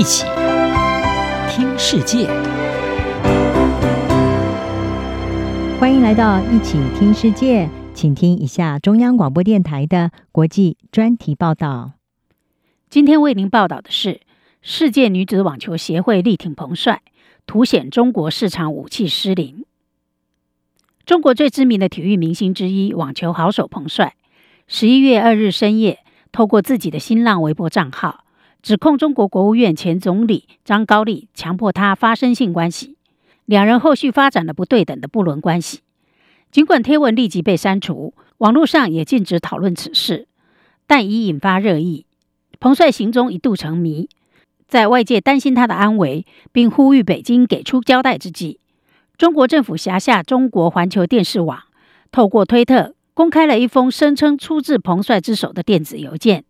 一起听世界，欢迎来到一起听世界，请听一下中央广播电台的国际专题报道。今天为您报道的是：世界女子网球协会力挺彭帅，凸显中国市场武器失灵。中国最知名的体育明星之一，网球好手彭帅，十一月二日深夜，透过自己的新浪微博账号。指控中国国务院前总理张高丽强迫他发生性关系，两人后续发展了不对等的不伦关系。尽管贴文立即被删除，网络上也禁止讨论此事，但已引发热议。彭帅行踪一度成谜，在外界担心他的安危，并呼吁北京给出交代之际，中国政府辖下中国环球电视网透过推特公开了一封声称出自彭帅之手的电子邮件。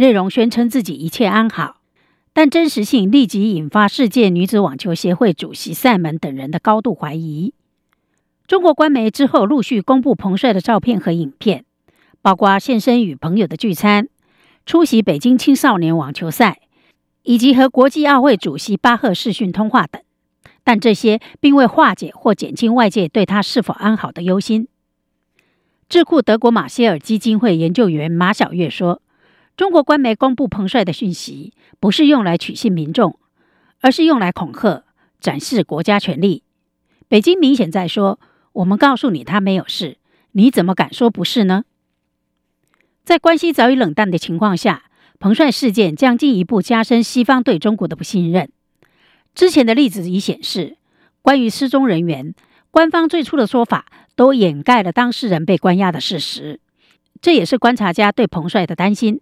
内容宣称自己一切安好，但真实性立即引发世界女子网球协会主席赛门等人的高度怀疑。中国官媒之后陆续公布彭帅的照片和影片，包括现身与朋友的聚餐、出席北京青少年网球赛，以及和国际奥会主席巴赫视讯通话等。但这些并未化解或减轻外界对他是否安好的忧心。智库德国马歇尔基金会研究员马晓月说。中国官媒公布彭帅的讯息，不是用来取信民众，而是用来恐吓、展示国家权力。北京明显在说：“我们告诉你他没有事，你怎么敢说不是呢？”在关系早已冷淡的情况下，彭帅事件将进一步加深西方对中国的不信任。之前的例子已显示，关于失踪人员，官方最初的说法都掩盖了当事人被关押的事实，这也是观察家对彭帅的担心。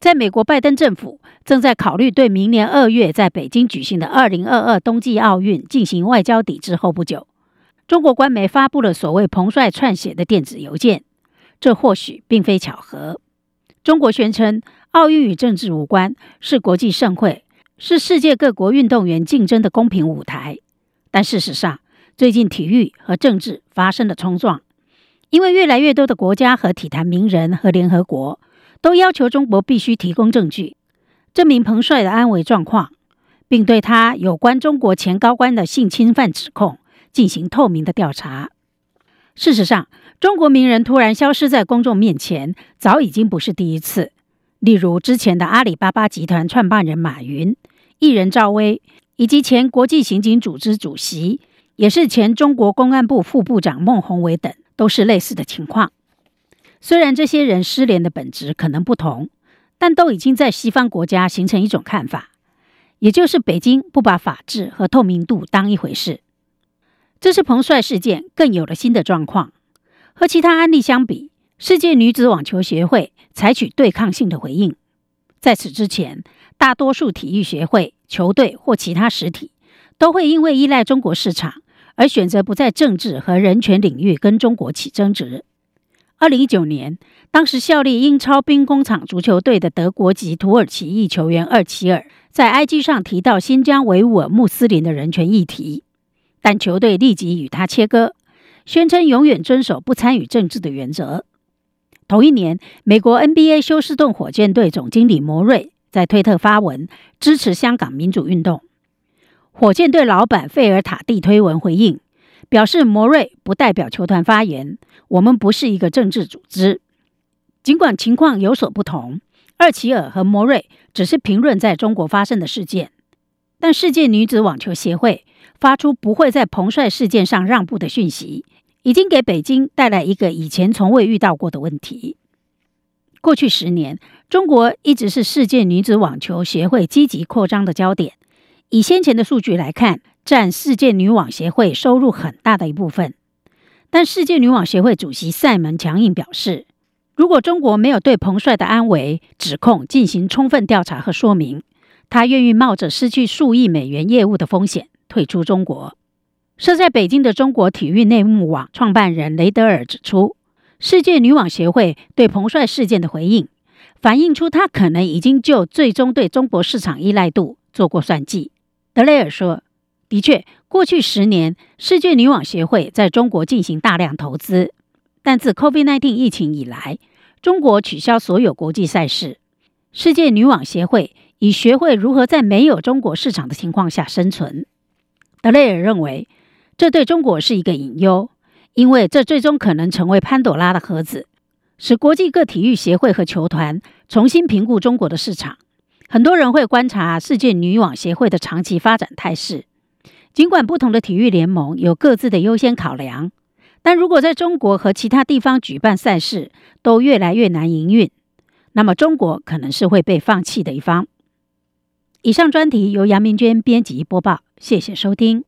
在美国拜登政府正在考虑对明年二月在北京举行的二零二二冬季奥运进行外交抵制后不久，中国官媒发布了所谓彭帅撰写的电子邮件。这或许并非巧合。中国宣称奥运与政治无关，是国际盛会，是世界各国运动员竞争的公平舞台。但事实上，最近体育和政治发生了冲撞，因为越来越多的国家和体坛名人和联合国。都要求中国必须提供证据，证明彭帅的安危状况，并对他有关中国前高官的性侵犯指控进行透明的调查。事实上，中国名人突然消失在公众面前，早已经不是第一次。例如，之前的阿里巴巴集团创办人马云、艺人赵薇，以及前国际刑警组织主席，也是前中国公安部副部长孟宏伟等，都是类似的情况。虽然这些人失联的本质可能不同，但都已经在西方国家形成一种看法，也就是北京不把法治和透明度当一回事。这次彭帅事件更有了新的状况，和其他案例相比，世界女子网球协会采取对抗性的回应。在此之前，大多数体育协会、球队或其他实体都会因为依赖中国市场而选择不在政治和人权领域跟中国起争执。二零一九年，当时效力英超兵工厂足球队的德国籍土耳其裔球员厄齐尔在 IG 上提到新疆维吾尔穆斯林的人权议题，但球队立即与他切割，宣称永远遵守不参与政治的原则。同一年，美国 NBA 休斯顿火箭队总经理摩瑞在推特发文支持香港民主运动，火箭队老板费尔塔蒂推文回应。表示摩瑞不代表球团发言，我们不是一个政治组织。尽管情况有所不同，厄齐尔和摩瑞只是评论在中国发生的事件，但世界女子网球协会发出不会在彭帅事件上让步的讯息，已经给北京带来一个以前从未遇到过的问题。过去十年，中国一直是世界女子网球协会积极扩张的焦点。以先前的数据来看，占世界女网协会收入很大的一部分，但世界女网协会主席赛门强硬表示，如果中国没有对彭帅的安危指控进行充分调查和说明，他愿意冒着失去数亿美元业务的风险退出中国。设在北京的中国体育内幕网创办人雷德尔指出，世界女网协会对彭帅事件的回应，反映出他可能已经就最终对中国市场依赖度做过算计。德雷尔说。的确，过去十年，世界女网协会在中国进行大量投资，但自 COVID-19 疫情以来，中国取消所有国际赛事。世界女网协会已学会如何在没有中国市场的情况下生存。德雷尔认为，这对中国是一个隐忧，因为这最终可能成为潘朵拉的盒子，使国际各体育协会和球团重新评估中国的市场。很多人会观察世界女网协会的长期发展态势，尽管不同的体育联盟有各自的优先考量，但如果在中国和其他地方举办赛事都越来越难营运，那么中国可能是会被放弃的一方。以上专题由杨明娟编辑播报，谢谢收听。